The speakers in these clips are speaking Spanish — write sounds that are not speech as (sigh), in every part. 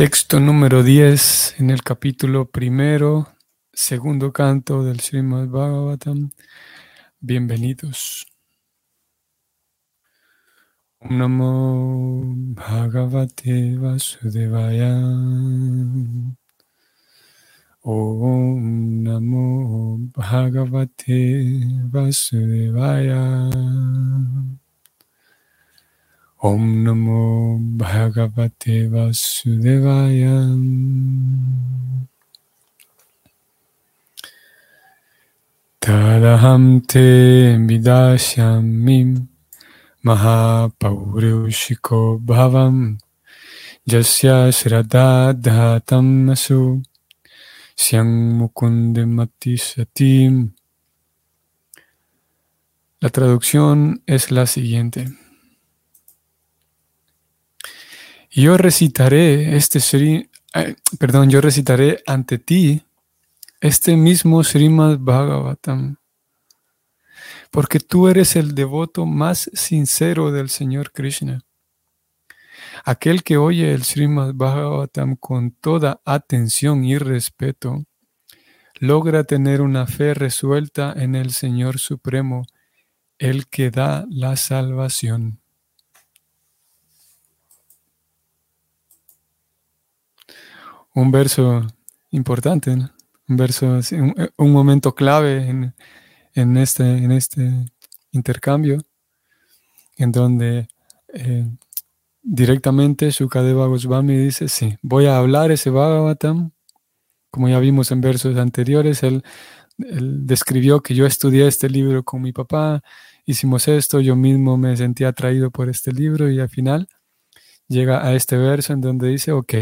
Texto número 10 en el capítulo primero, segundo canto del Srimad Bhagavatam. Bienvenidos. Namo Bhagavate Vasudevaya. Om Namo Bhagavate Vasudevaya. Om Namo Bhagavate Vasudevaya. Tadaham te vidashyamim Mahapaurushiko bhavam Jasya shradadhatam asu Syang mukundemati satim La traducción es la siguiente. Yo recitaré este Sri, eh, perdón, yo recitaré ante ti este mismo Srimad Bhagavatam, porque tú eres el devoto más sincero del Señor Krishna. Aquel que oye el Srimad Bhagavatam con toda atención y respeto, logra tener una fe resuelta en el Señor Supremo, el que da la salvación. Un verso importante, un verso, un, momento clave en, este, en este intercambio, en donde eh, directamente Shukadeva Goswami dice, sí, voy a hablar ese Bhagavatam, como ya vimos en versos anteriores, él, él describió que yo estudié este libro con mi papá, hicimos esto, yo mismo me sentí atraído por este libro y al final llega a este verso en donde dice, ok,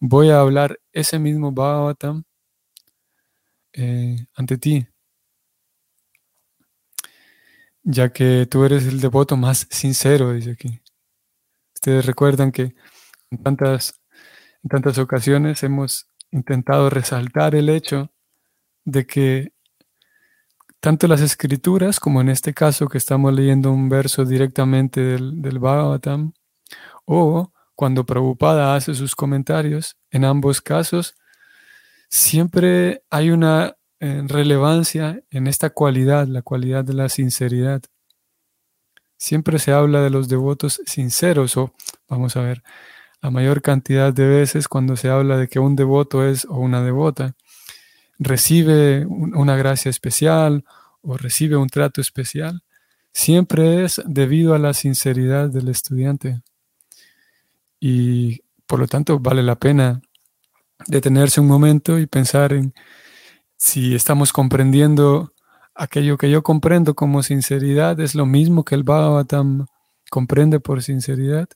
voy a hablar ese mismo Bhagavatam eh, ante ti, ya que tú eres el devoto más sincero, dice aquí. Ustedes recuerdan que en tantas, en tantas ocasiones hemos intentado resaltar el hecho de que tanto las escrituras, como en este caso que estamos leyendo un verso directamente del, del Bhagavatam, o cuando Prabhupada hace sus comentarios, en ambos casos, siempre hay una eh, relevancia en esta cualidad, la cualidad de la sinceridad. Siempre se habla de los devotos sinceros, o vamos a ver, la mayor cantidad de veces cuando se habla de que un devoto es o una devota, recibe una gracia especial o recibe un trato especial, siempre es debido a la sinceridad del estudiante y por lo tanto vale la pena detenerse un momento y pensar en si estamos comprendiendo aquello que yo comprendo como sinceridad, es lo mismo que el Bhagavatam comprende por sinceridad.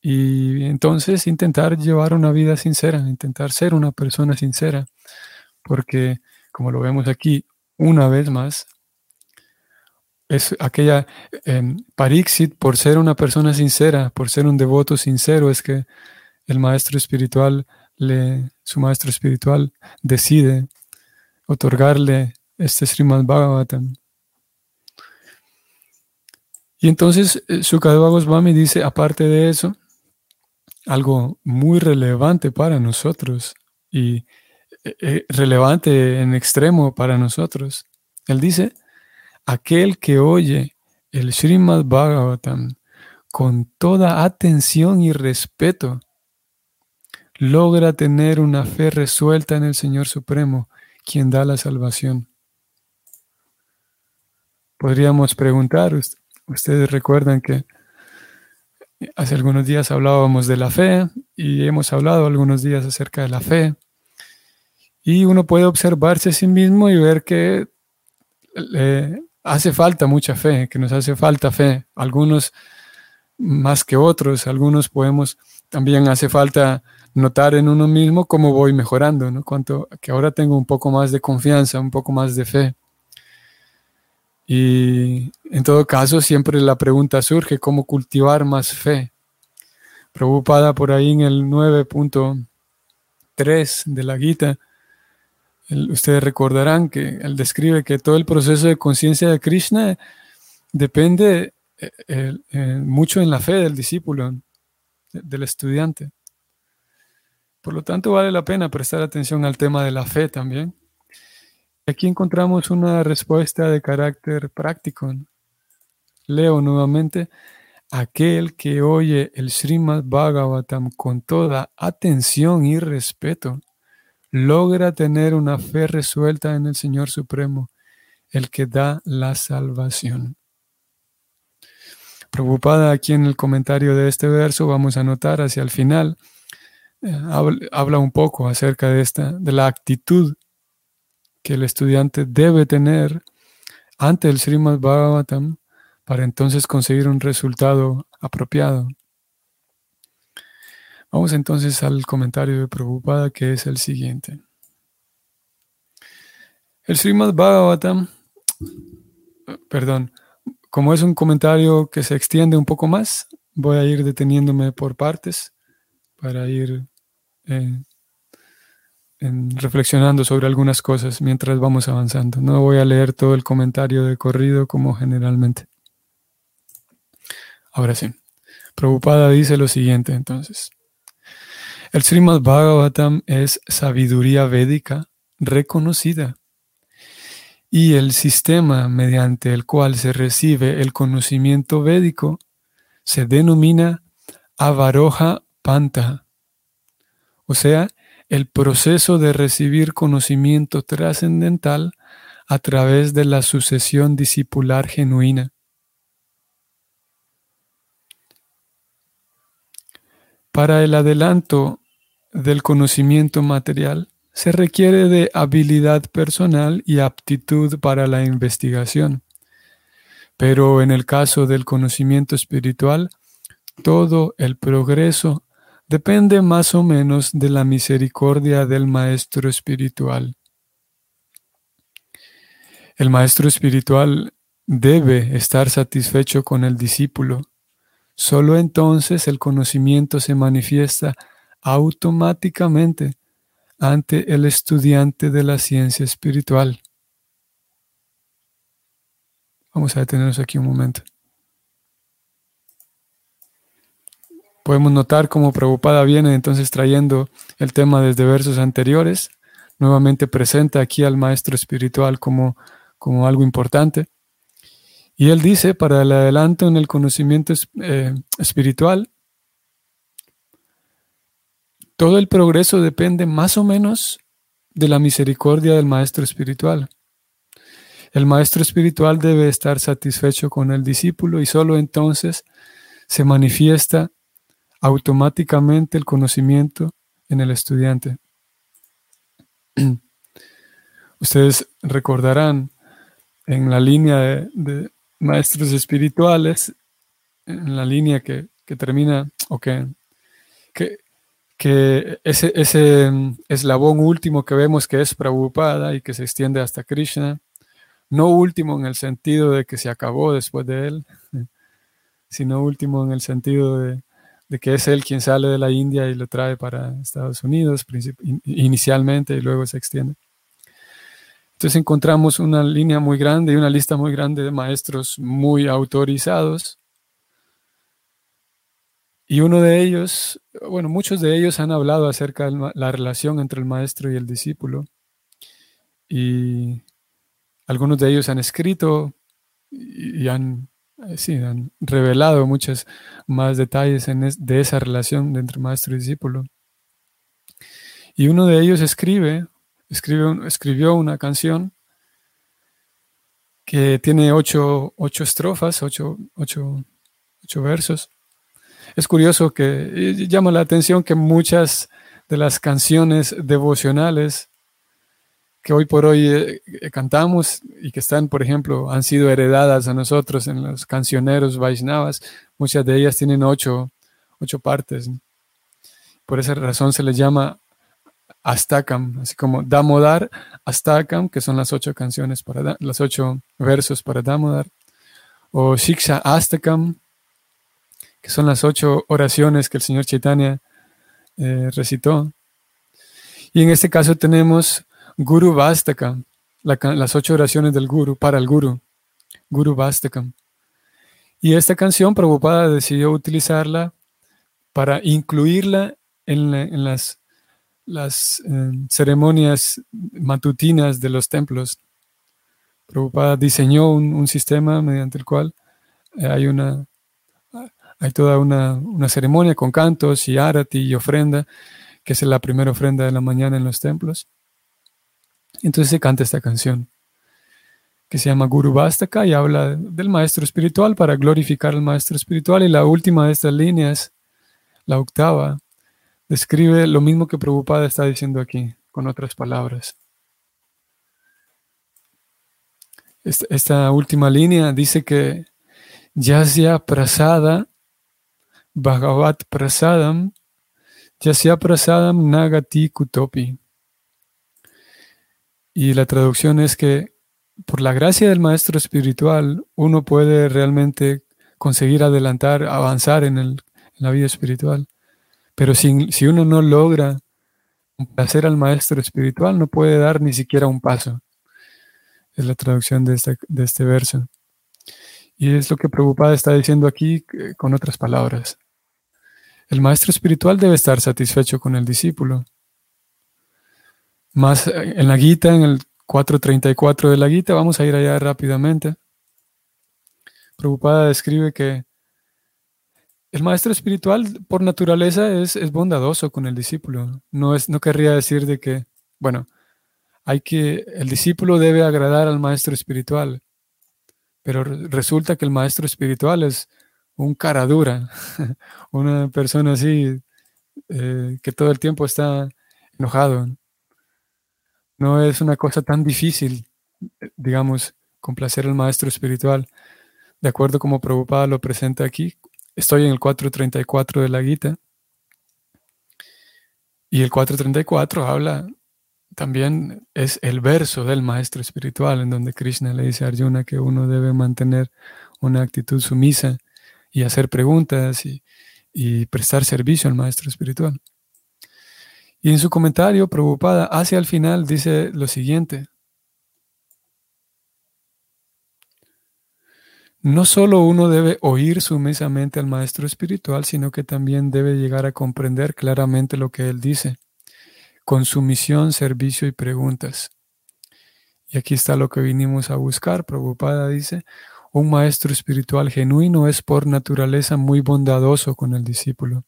Y entonces intentar llevar una vida sincera, intentar ser una persona sincera, porque como lo vemos aquí una vez más, es aquella eh, Parixit, por ser una persona sincera, por ser un devoto sincero, es que el maestro espiritual, le, su maestro espiritual decide otorgarle este Srimad Bhagavatam. Y entonces eh, Sukadeva Goswami dice, aparte de eso, algo muy relevante para nosotros y eh, relevante en extremo para nosotros. Él dice, aquel que oye el Srimad Bhagavatam con toda atención y respeto, logra tener una fe resuelta en el Señor Supremo, quien da la salvación. Podríamos preguntar, ustedes recuerdan que hace algunos días hablábamos de la fe y hemos hablado algunos días acerca de la fe. Y uno puede observarse a sí mismo y ver que eh, hace falta mucha fe, que nos hace falta fe. Algunos más que otros, algunos podemos, también hace falta notar en uno mismo cómo voy mejorando, ¿no? Cuanto que ahora tengo un poco más de confianza, un poco más de fe. Y en todo caso, siempre la pregunta surge, ¿cómo cultivar más fe? Preocupada por ahí en el 9.3 de la Gita, ustedes recordarán que él describe que todo el proceso de conciencia de Krishna depende eh, eh, mucho en la fe del discípulo, del estudiante. Por lo tanto, vale la pena prestar atención al tema de la fe también. Aquí encontramos una respuesta de carácter práctico. Leo nuevamente, aquel que oye el Srimad Bhagavatam con toda atención y respeto, logra tener una fe resuelta en el Señor Supremo, el que da la salvación. Preocupada aquí en el comentario de este verso, vamos a notar hacia el final, eh, habla, un poco acerca de, esta, de la actitud que el estudiante debe tener ante el Srimad Bhagavatam para entonces conseguir un resultado apropiado. Vamos entonces al comentario de Prabhupada que es el siguiente. El Srimad Bhagavatam, perdón, como es un comentario que se extiende un poco más, voy a ir deteniéndome por partes para ir eh, reflexionando sobre algunas cosas mientras vamos avanzando. No voy a leer todo el comentario de corrido como generalmente. Ahora sí. Prabhupada dice lo siguiente entonces. El Srimad Bhagavatam es sabiduría védica reconocida y el sistema mediante el cual se recibe el conocimiento védico se denomina Avaroha Panta o sea, el proceso de recibir conocimiento trascendental a través de la sucesión discipular genuina. Para el adelanto del conocimiento material se requiere de habilidad personal y aptitud para la investigación. Pero en el caso del conocimiento espiritual, todo el progreso depende más o menos de la misericordia del maestro espiritual. El maestro espiritual debe estar satisfecho con el discípulo. Solo entonces el conocimiento se manifiesta automáticamente ante el estudiante de la ciencia espiritual. Vamos a detenernos aquí un momento. Podemos notar cómo Preocupada viene entonces trayendo el tema desde versos anteriores, nuevamente presenta aquí al maestro espiritual como, como algo importante. Y él dice, para el adelanto en el conocimiento eh, espiritual, todo el progreso depende más o menos de la misericordia del maestro espiritual. El maestro espiritual debe estar satisfecho con el discípulo y solo entonces se manifiesta automáticamente el conocimiento en el estudiante. (clears throat) Ustedes recordarán en la línea de, maestros espirituales, en la línea que, termina, o que, que, ese, ese eslabón último que vemos que es Prabhupada y que se extiende hasta Krishna, no último en el sentido de que se acabó después de él, (laughs) sino último en el sentido de, de que es él quien sale de la India y lo trae para Estados Unidos inicialmente y luego se extiende. Entonces encontramos una línea muy grande y una lista muy grande de maestros muy autorizados. Y uno de ellos, bueno, muchos de ellos han hablado acerca de la relación entre el maestro y el discípulo. Y algunos de ellos han escrito y han eh, sí, han revelado muchos más detalles de esa relación entre maestro y discípulo. Y uno de ellos escribe, escribe escribió una canción que tiene ocho, estrofas, ocho, ocho versos. Es curioso que llama la atención que muchas de las canciones devocionales que hoy por hoy eh, eh, cantamos y que están, por ejemplo, han sido heredadas a nosotros en los cancioneros Vaishnavas. Muchas de ellas tienen ocho, partes. Por esa razón se les llama Astakam, así como Damodar, Astakam, que son las ocho canciones para los ocho versos para Damodar, o Shiksha Astakam, que son las ocho oraciones que el señor Chaitanya eh, recitó. Y en este caso tenemos Guru Vastakam, las ocho oraciones del Guru, para el Guru, Guru Vastakam. Y esta canción, Prabhupada decidió utilizarla para incluirla en, las, las eh, ceremonias matutinas de los templos. Prabhupada diseñó un, sistema mediante el cual eh, hay una hay toda una, una, ceremonia con cantos y arati y ofrenda, que es la primera ofrenda de la mañana en los templos. Entonces se canta esta canción que se llama Guru Bastaka y habla del maestro espiritual para glorificar al maestro espiritual. Y la última de estas líneas, la octava, describe lo mismo que Prabhupada está diciendo aquí, con otras palabras. Esta, última línea dice que Yasya Prasada Bhagavat Prasadam Yasya Prasadam Nagati Kutopi. Y la traducción es que por la gracia del maestro espiritual uno puede realmente conseguir adelantar, avanzar en, la vida espiritual. Pero si, si uno no logra complacer al maestro espiritual, no puede dar ni siquiera un paso. Es la traducción de este, de este verso. Y es lo que Prabhupada está diciendo aquí eh, con otras palabras. El maestro espiritual debe estar satisfecho con el discípulo. Más eh, en la Gita, en el 4.34 de la Gita, vamos a ir allá rápidamente. Prabhupada describe que el maestro espiritual por naturaleza es, bondadoso con el discípulo. No, es, no querría decir de que, bueno, hay que, el discípulo debe agradar al maestro espiritual, pero resulta que el maestro espiritual es un cara dura, (laughs) una persona así eh, que todo el tiempo está enojado, no es una cosa tan difícil, digamos, complacer al maestro espiritual. De acuerdo como Prabhupada lo presenta aquí, estoy en el 434 de la Gita. Y el 434 habla también, es el verso del maestro espiritual, en donde Krishna le dice a Arjuna que uno debe mantener una actitud sumisa y hacer preguntas y, y prestar servicio al maestro espiritual. Y en su comentario, Prabhupada hacia el final dice lo siguiente. No solo uno debe oír sumesamente al maestro espiritual, sino que también debe llegar a comprender claramente lo que él dice, con sumisión, servicio y preguntas. Y aquí está lo que vinimos a buscar. Prabhupada dice, un maestro espiritual genuino es por naturaleza muy bondadoso con el discípulo.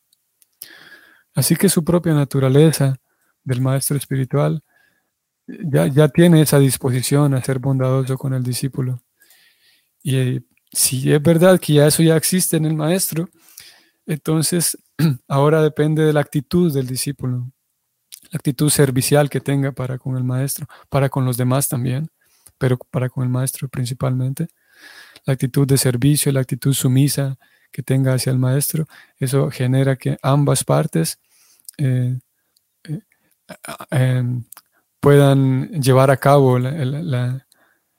Así que su propia naturaleza del maestro espiritual ya, ya tiene esa disposición a ser bondadoso con el discípulo. Y eh, si es verdad que ya eso ya existe en el maestro, entonces (clears throat) ahora depende de la actitud del discípulo, la actitud servicial que tenga para con el maestro, para con los demás también, pero para con el maestro principalmente, la actitud de servicio, la actitud sumisa que tenga hacia el maestro, eso genera que ambas partes eh, eh, em, puedan llevar a cabo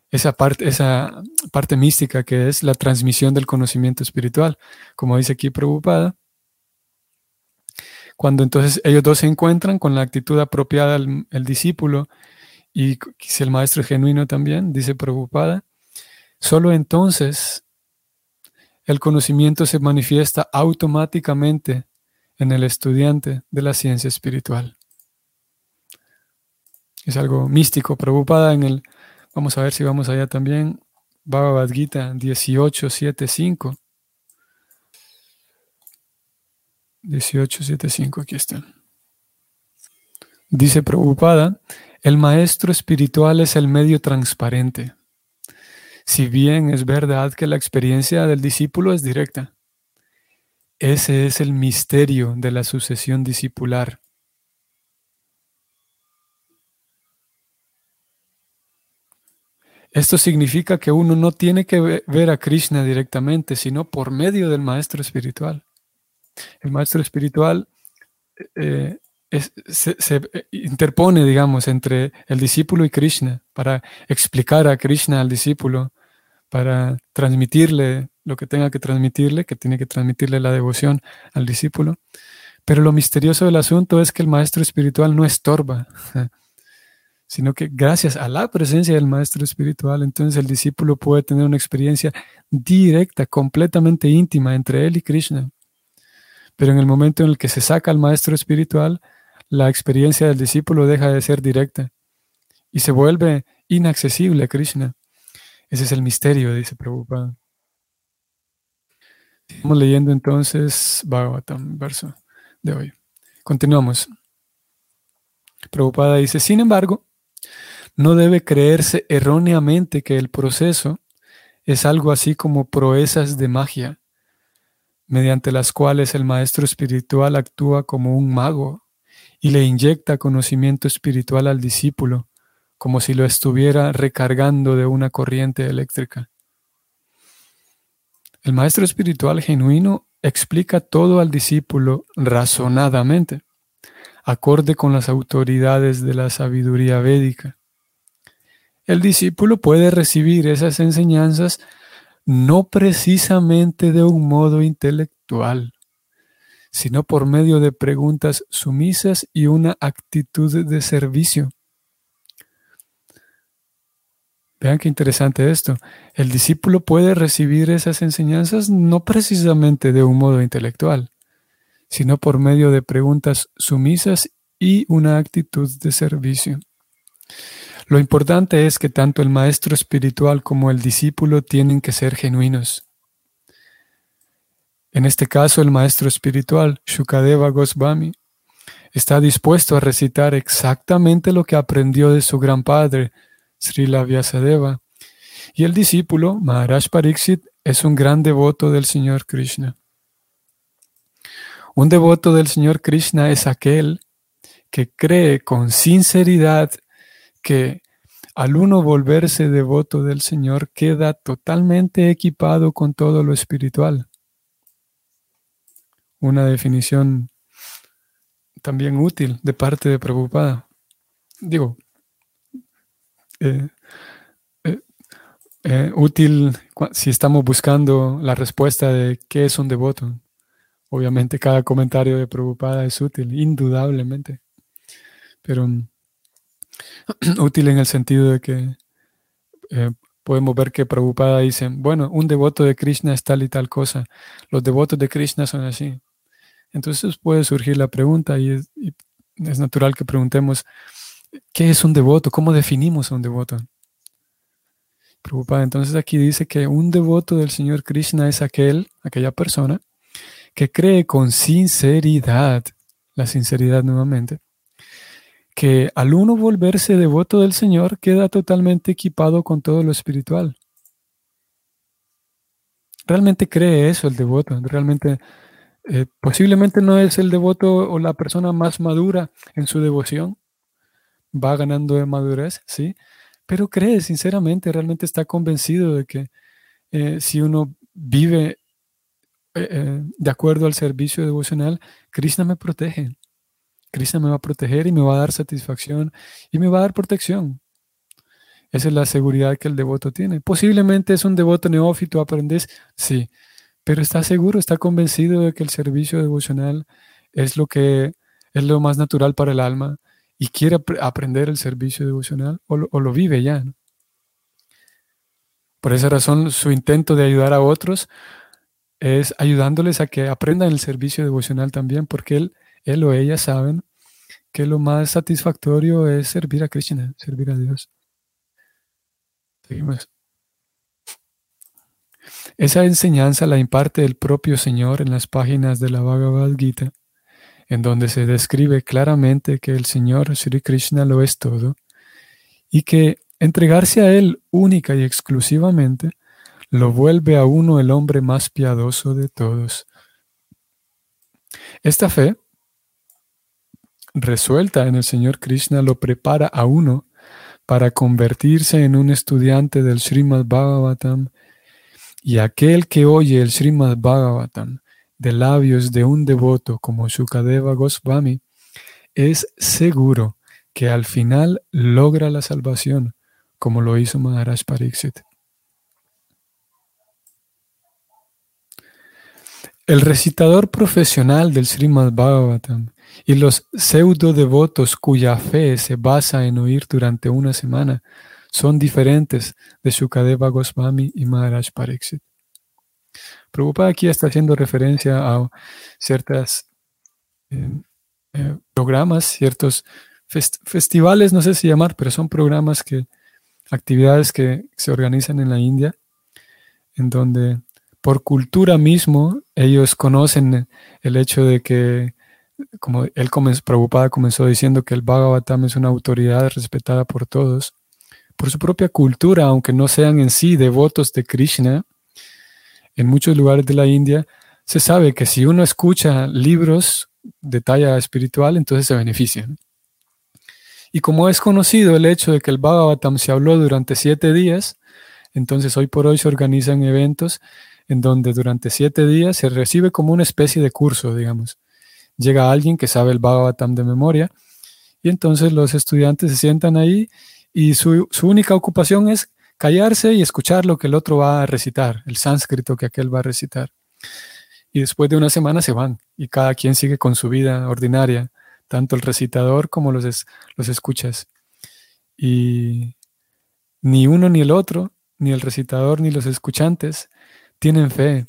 esa, parte, esa parte mística que es la transmisión del conocimiento espiritual. Como dice aquí Prabhupada, cuando entonces ellos dos se encuentran con la actitud apropiada el, el discípulo y si el maestro es genuino también, dice Prabhupada, solo entonces el conocimiento se manifiesta automáticamente en el estudiante de la ciencia espiritual. Es algo místico, preocupada en el, vamos a ver si vamos allá también, Bhagavad Gita 18.7.5. 18.7.5, aquí está. Dice Prabhupada, el maestro espiritual es el medio transparente. Si bien es verdad que la experiencia del discípulo es directa, ese es el misterio de la sucesión discipular. Esto significa que uno no tiene que ver a Krishna directamente, sino por medio del maestro espiritual. El maestro espiritual eh, se, se, interpone, digamos, entre el discípulo y Krishna para explicar a Krishna al discípulo, para transmitirle lo que tenga que transmitirle, que tiene que transmitirle la devoción al discípulo. Pero lo misterioso del asunto es que el maestro espiritual no estorba, (laughs) sino que gracias a la presencia del maestro espiritual, entonces el discípulo puede tener una experiencia directa, completamente íntima entre él y Krishna. Pero en el momento en el que se saca al maestro espiritual, la experiencia del discípulo deja de ser directa y se vuelve inaccesible a Krishna. Ese es el misterio, dice Prabhupada. Estamos leyendo entonces Bhagavatam, verso de hoy. Continuamos. Prabhupada dice, sin embargo, no debe creerse erróneamente que el proceso es algo así como proezas de magia, mediante las cuales el maestro espiritual actúa como un mago y le inyecta conocimiento espiritual al discípulo, como si lo estuviera recargando de una corriente eléctrica. El maestro espiritual genuino explica todo al discípulo razonadamente, acorde con las autoridades de la sabiduría védica. El discípulo puede recibir esas enseñanzas no precisamente de un modo intelectual, sino por medio de preguntas sumisas y una actitud de servicio. Vean qué interesante esto. El discípulo puede recibir esas enseñanzas no precisamente de un modo intelectual, sino por medio de preguntas sumisas y una actitud de servicio. Lo importante es que tanto el maestro espiritual como el discípulo tienen que ser genuinos. En este caso, el maestro espiritual, Shukadeva Goswami, está dispuesto a recitar exactamente lo que aprendió de su gran padre, Srila Vyasadeva, y el discípulo, Maharaj Pariksit, es un gran devoto del Señor Krishna. Un devoto del Señor Krishna es aquel que cree con sinceridad que al uno volverse devoto del Señor queda totalmente equipado con todo lo espiritual. Una definición también útil de parte de Prabhupada. Digo, eh, eh, eh, útil si estamos buscando la respuesta de qué es un devoto. Obviamente cada comentario de Prabhupada es útil, indudablemente. Pero mm, (clears throat) útil en el sentido de que podemos ver que Prabhupada dice, bueno, un devoto de Krishna es tal y tal cosa. Los devotos de Krishna son así. Entonces puede surgir la pregunta y es natural que preguntemos, ¿Qué es un devoto? ¿Cómo definimos a un devoto? Preocupada. Entonces aquí dice que un devoto del Señor Krishna es aquel, aquella persona que cree con sinceridad, la sinceridad nuevamente, que al uno volverse devoto del Señor queda totalmente equipado con todo lo espiritual. Realmente cree eso el devoto, realmente eh, posiblemente no es el devoto o la persona más madura en su devoción, va ganando de madurez, ¿sí? Pero cree sinceramente, realmente está convencido de que eh, si uno vive eh, eh, de acuerdo al servicio devocional, Krishna me protege. Krishna me va a proteger y me va a dar satisfacción y me va a dar protección. Esa es la seguridad que el devoto tiene. Posiblemente es un devoto neófito, aprendes, sí, pero está seguro, está convencido de que el servicio devocional es lo que es lo más natural para el alma y quiere aprender el servicio devocional o lo, vive ya. Por esa razón, su intento de ayudar a otros es ayudándoles a que aprendan el servicio devocional también, porque él, él o ella saben que lo más satisfactorio es servir a Krishna, servir a Dios. Seguimos. Esa enseñanza la imparte el propio Señor en las páginas de la Bhagavad Gita en donde se describe claramente que el Señor Sri Krishna lo es todo y que entregarse a Él única y exclusivamente lo vuelve a uno el hombre más piadoso de todos. Esta fe resuelta en el Señor Krishna lo prepara a uno para convertirse en un estudiante del Srimad Bhagavatam y aquel que oye el Srimad Bhagavatam de labios de un devoto como Shukadeva Goswami, es seguro que al final logra la salvación, como lo hizo Maharaj Pariksit. El recitador profesional del Srimad Bhagavatam y los pseudo devotos cuya fe se basa en oír durante una semana son diferentes de Shukadeva Goswami y Maharaj Pariksit. Prabhupada aquí está haciendo referencia a ciertas eh, eh, programas, ciertos festivales, no sé si llamar, pero son programas que, actividades que se organizan en la India, en donde por cultura mismo ellos conocen el hecho de que, como él comenzó, Prabhupada comenzó diciendo que el Bhagavatam es una autoridad respetada por todos, por su propia cultura, aunque no sean en sí devotos de Krishna, en muchos lugares de la India se sabe que si uno escucha libros de talla espiritual, entonces se beneficia. Y como es conocido el hecho de que el Bhagavatam se habló durante siete días, entonces hoy por hoy se organizan eventos en donde durante siete días se recibe como una especie de curso, digamos. Llega alguien que sabe el Bhagavatam de memoria y entonces los estudiantes se sientan ahí y su, su única ocupación es callarse y escuchar lo que el otro va a recitar, el sánscrito que aquel va a recitar. Y después de una semana se van y cada quien sigue con su vida ordinaria tanto el recitador como los, los escuchas. Y ni uno ni el otro, ni el recitador ni los escuchantes, tienen fe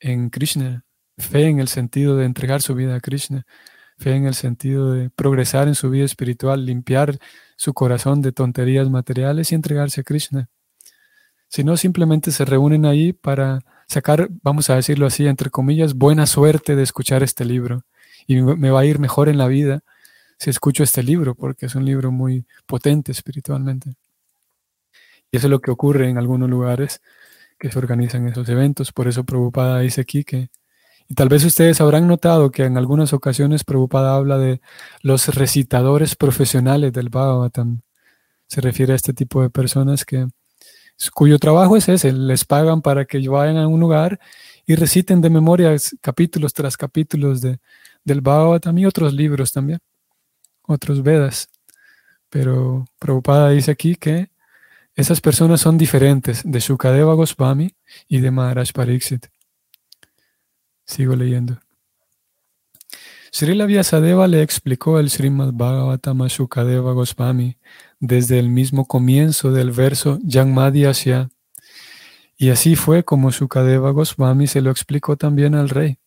en Krishna, fe en el sentido de entregar su vida a Krishna, fe en el sentido de progresar en su vida espiritual, limpiar su corazón de tonterías materiales y entregarse a Krishna. Si no, simplemente se reúnen ahí para sacar, vamos a decirlo así, entre comillas, buena suerte de escuchar este libro y me va a ir mejor en la vida si escucho este libro, porque es un libro muy potente espiritualmente. Y eso es lo que ocurre en algunos lugares que se organizan esos eventos. Por eso Prabhupada dice aquí que, y tal vez ustedes habrán notado que en algunas ocasiones Prabhupada habla de los recitadores profesionales del Bhagavatam. Se refiere a este tipo de personas que cuyo trabajo es ese, les pagan para que vayan a un lugar y reciten de memoria capítulos tras capítulos de, del Bhagavatam y otros libros también, otros Vedas. Pero Prabhupada dice aquí que esas personas son diferentes de Shukadeva Goswami y de Maharaj Pariksit. Sigo leyendo. Srila Vyasadeva le explicó el Srimad Bhagavatam a Shukadeva Goswami desde el mismo comienzo del verso Asya. Y así fue como Shukadeva Goswami se lo explicó también al rey.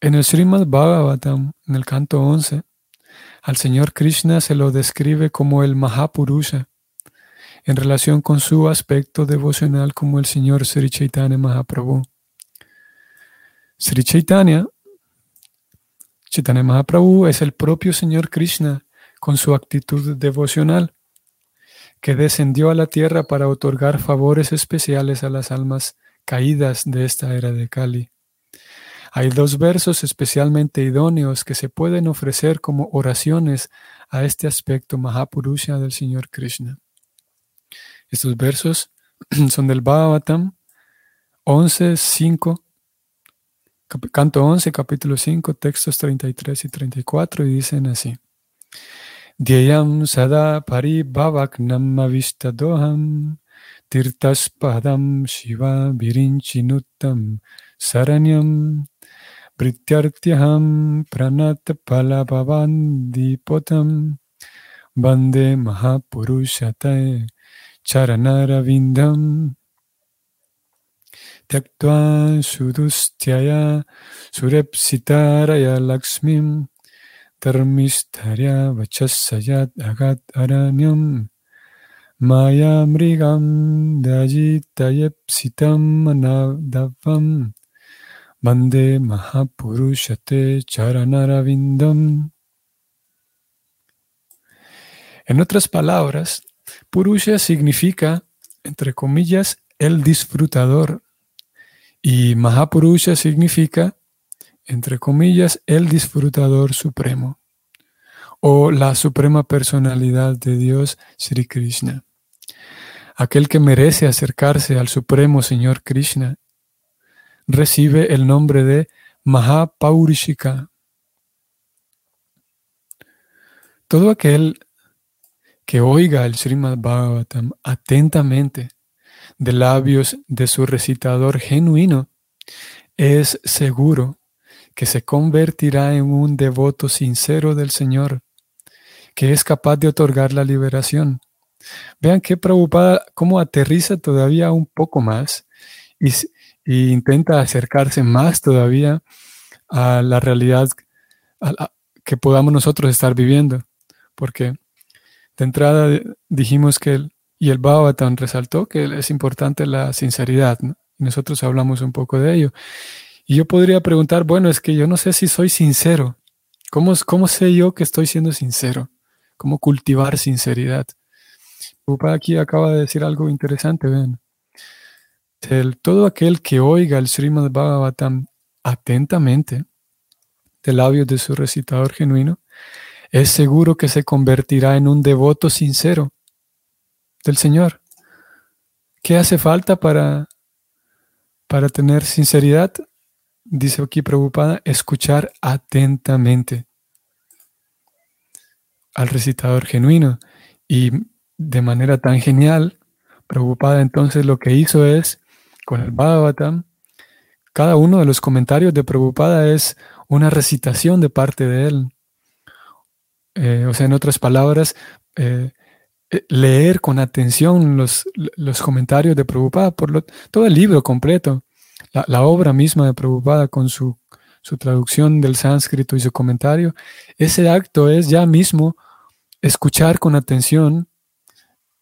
En el Srimad Bhagavatam, en el canto 11, al Señor Krishna se lo describe como el Mahapurusha, en relación con su aspecto devocional como el Señor Sri Chaitanya Mahaprabhu. Sri Chaitanya, Chaitanya Mahaprabhu es el propio Señor Krishna con su actitud devocional, que descendió a la tierra para otorgar favores especiales a las almas caídas de esta era de Kali. Hay dos versos especialmente idóneos que se pueden ofrecer como oraciones a este aspecto Mahapurusha del Señor Krishna. Estos versos (clears throat) son del Bhagavatam 11, 5, canto 11, capítulo 5, textos 33 y 34, y dicen así. Dhyayam sada paribhavaknam avistadoham tirtaspadam shiva virinchinutam saranyam Prityartyaham pranatapalabhavandipotam Bande Mahapurushate Charanaravindam Tyaktva Sudustyaya Surepsitaraya Lakshmim Dharmistarya Vachasayat Agat Aranyam Maya Mrigam Dajitayepsitam Anadavam Mande Mahapurushate Charanaravindam. En otras palabras, Purusha significa, entre comillas, el disfrutador. Y Mahapurusha significa, entre comillas, el disfrutador supremo. O la suprema personalidad de Dios, Sri Krishna. Aquel que merece acercarse al supremo Señor Krishna recibe el nombre de Mahapaurishika. Todo aquel que oiga el Srimad Bhagavatam atentamente de labios de su recitador genuino es seguro que se convertirá en un devoto sincero del Señor, que es capaz de otorgar la liberación. Vean qué preocupada, cómo aterriza todavía un poco más y, intenta acercarse más todavía a la realidad que podamos nosotros estar viviendo. Porque de entrada dijimos que, el, y el Bhagavatam resaltó que es importante la sinceridad, nosotros hablamos un poco de ello. Y yo podría preguntar, bueno, es que yo no sé si soy sincero. ¿Cómo, cómo sé yo que estoy siendo sincero? ¿Cómo cultivar sinceridad? Upa aquí acaba de decir algo interesante, ven. El, todo aquel que oiga el Srimad Bhagavatam atentamente, de labios de su recitador genuino, es seguro que se convertirá en un devoto sincero del Señor. ¿Qué hace falta para, para tener sinceridad? Dice aquí preocupada, escuchar atentamente al recitador genuino. Y de manera tan genial, preocupada entonces lo que hizo es, con el Bhagavatam, cada uno de los comentarios de Prabhupada es una recitación de parte de él. Eh, o sea, en otras palabras, eh, eh, leer con atención los, los, comentarios de Prabhupada, por todo el libro completo, la, obra misma de Prabhupada con su, su traducción del sánscrito y su comentario, ese acto es ya mismo escuchar con atención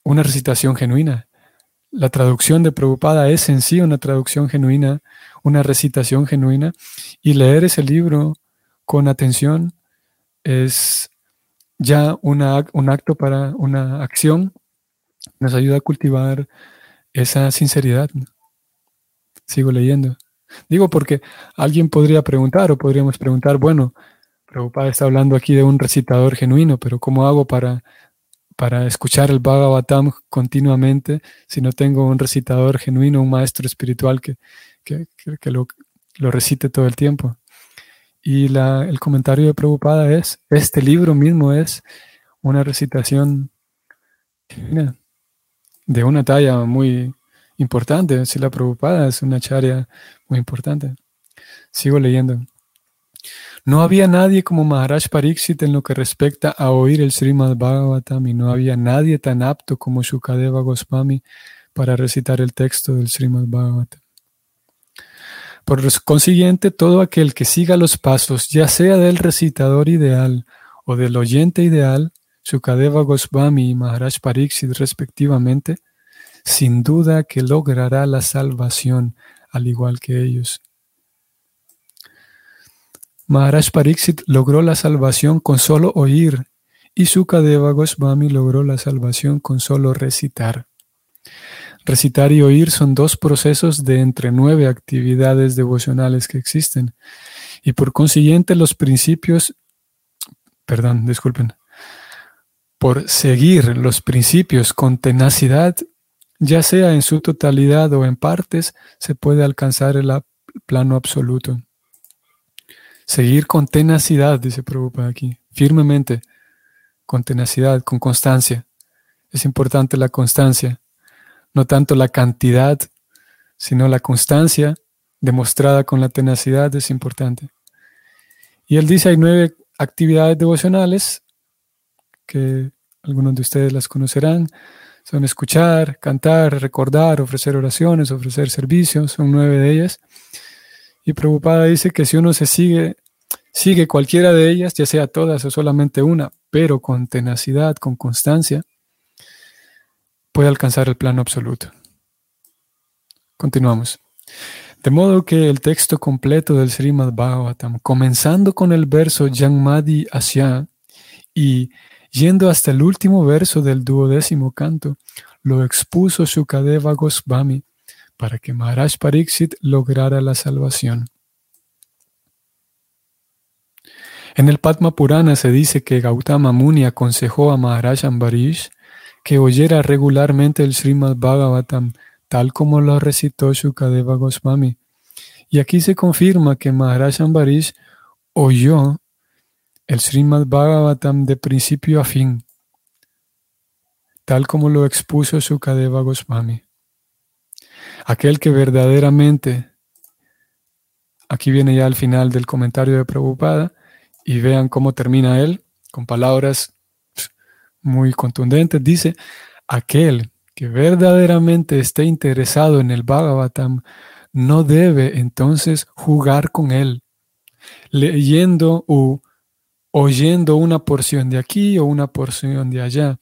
una recitación genuina. La traducción de Prabhupada es en sí una traducción genuina, una recitación genuina, y leer ese libro con atención es ya una, un acto para una acción, nos ayuda a cultivar esa sinceridad. Sigo leyendo. Digo porque alguien podría preguntar o podríamos preguntar, bueno, Prabhupada está hablando aquí de un recitador genuino, pero ¿cómo hago para para escuchar el Bhagavatam continuamente si no tengo un recitador genuino, un maestro espiritual que, que, lo, recite todo el tiempo. Y la, el comentario de Prabhupada es, este libro mismo es una recitación de una talla muy importante. Si la Prabhupada es una charya muy importante. Sigo leyendo. No había nadie como Maharaj Pariksit en lo que respecta a oír el Srimad Bhagavatam y no había nadie tan apto como Shukadeva Goswami para recitar el texto del Srimad Bhagavatam. Por consiguiente, todo aquel que siga los pasos, ya sea del recitador ideal o del oyente ideal, Shukadeva Goswami y Maharaj Pariksit respectivamente, sin duda que logrará la salvación al igual que ellos. Maharaj Pariksit logró la salvación con solo oír y Sukadeva Goswami logró la salvación con solo recitar. Recitar y oír son dos procesos de entre nueve actividades devocionales que existen y por consiguiente los principios, perdón, disculpen, por seguir los principios con tenacidad, ya sea en su totalidad o en partes, se puede alcanzar el plano absoluto. Seguir con tenacidad, dice Prabhupada aquí, firmemente, con tenacidad, con constancia. Es importante la constancia, no tanto la cantidad, sino la constancia demostrada con la tenacidad es importante. Y él dice, hay nueve actividades devocionales que algunos de ustedes las conocerán. Son escuchar, cantar, recordar, ofrecer oraciones, ofrecer servicios, son nueve de ellas. Y Prabhupada dice que si uno se sigue, sigue cualquiera de ellas, ya sea todas o solamente una, pero con tenacidad, con constancia, puede alcanzar el plano absoluto. Continuamos. De modo que el texto completo del Srimad Bhagavatam, comenzando con el verso Janmadi Asya y yendo hasta el último verso del duodécimo canto, lo expuso Shukadeva Goswami para que Maharaj Pariksit lograra la salvación. En el Padma Purana se dice que Gautama Muni aconsejó a Maharaj Ambarish que oyera regularmente el Srimad Bhagavatam, tal como lo recitó Shukadeva Goswami. Y aquí se confirma que Maharaj Ambarish oyó el Srimad Bhagavatam de principio a fin, tal como lo expuso Shukadeva Goswami. Aquel que verdaderamente, aquí viene ya al final del comentario de Prabhupada, y vean cómo termina él, con palabras muy contundentes, dice, aquel que verdaderamente esté interesado en el Bhagavatam, no debe entonces jugar con él, leyendo o oyendo una porción de aquí o una porción de allá.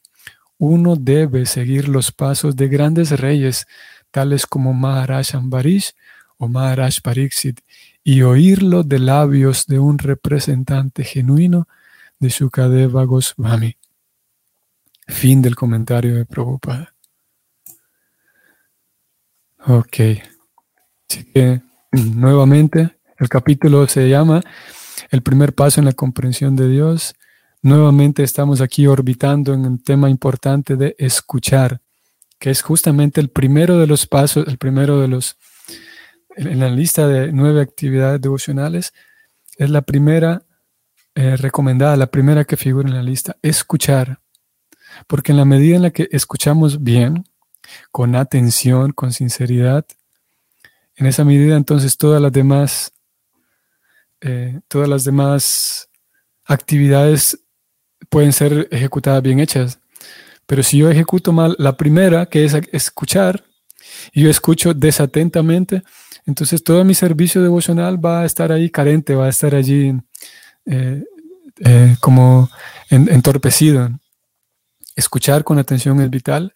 Uno debe seguir los pasos de grandes reyes, tales como Maharaj Ambarish o Maharaj Pariksit, y oírlo de labios de un representante genuino de Shukadeva Goswami. Fin del comentario de Prabhupada. Ok. Así que nuevamente el capítulo se llama El primer paso en la comprensión de Dios. Nuevamente estamos aquí orbitando en un tema importante de escuchar, que es justamente el primero de los pasos, el primero de los, en la lista de nueve actividades devocionales, es la primera eh, recomendada, la primera que figura en la lista, escuchar. Porque en la medida en la que escuchamos bien, con atención, con sinceridad, en esa medida entonces todas las demás, eh, todas las demás actividades pueden ser ejecutadas bien hechas. Pero si yo ejecuto mal la primera, que es escuchar, y yo escucho desatentamente, entonces todo mi servicio devocional va a estar ahí carente, va a estar allí eh, eh, como entorpecido. Escuchar con atención es vital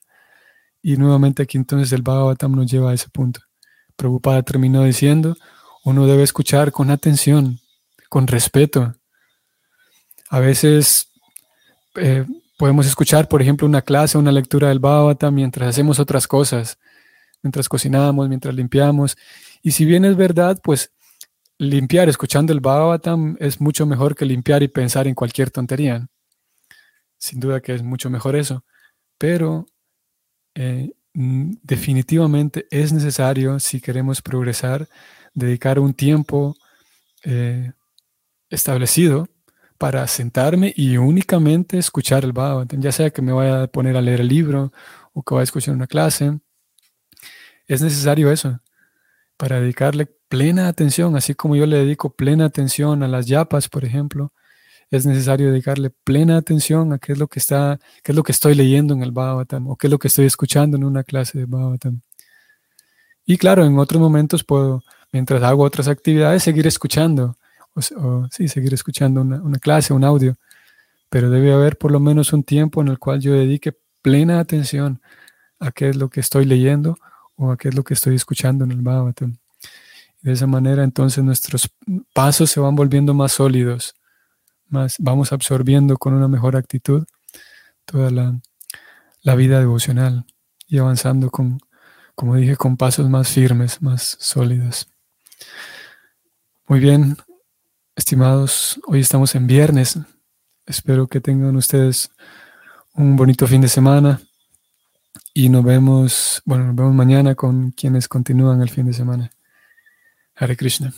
y nuevamente aquí entonces el Bhagavatam nos lleva a ese punto. Prabhupada terminó diciendo, uno debe escuchar con atención, con respeto. A veces eh, podemos escuchar, por ejemplo, una clase, una lectura del Bhagavatam mientras hacemos otras cosas, mientras cocinamos, mientras limpiamos. Y si bien es verdad, pues limpiar escuchando el Bhagavatam es mucho mejor que limpiar y pensar en cualquier tontería. Sin duda que es mucho mejor eso. Pero eh, definitivamente es necesario, si queremos progresar, dedicar un tiempo eh, establecido para sentarme y únicamente escuchar el Bhagavatam, ya sea que me vaya a poner a leer el libro o que vaya a escuchar una clase. Es necesario eso, para dedicarle plena atención, así como yo le dedico plena atención a las yapas, por ejemplo, es necesario dedicarle plena atención a qué es lo que está, qué es lo que estoy leyendo en el Bhagavatam o qué es lo que estoy escuchando en una clase de Bhagavatam. Y claro, en otros momentos puedo, mientras hago otras actividades, seguir escuchando, o, sí, seguir escuchando una, clase, un audio, pero debe haber por lo menos un tiempo en el cual yo dedique plena atención a qué es lo que estoy leyendo o a qué es lo que estoy escuchando en el Bhagavatam. De esa manera entonces nuestros pasos se van volviendo más sólidos, vamos absorbiendo con una mejor actitud toda la, vida devocional y avanzando con, como dije, con pasos más firmes, más sólidos. Muy bien, estimados, hoy estamos en viernes. Espero que tengan ustedes un bonito fin de semana y nos vemos, bueno, nos vemos mañana con quienes continúan el fin de semana. Hare Krishna.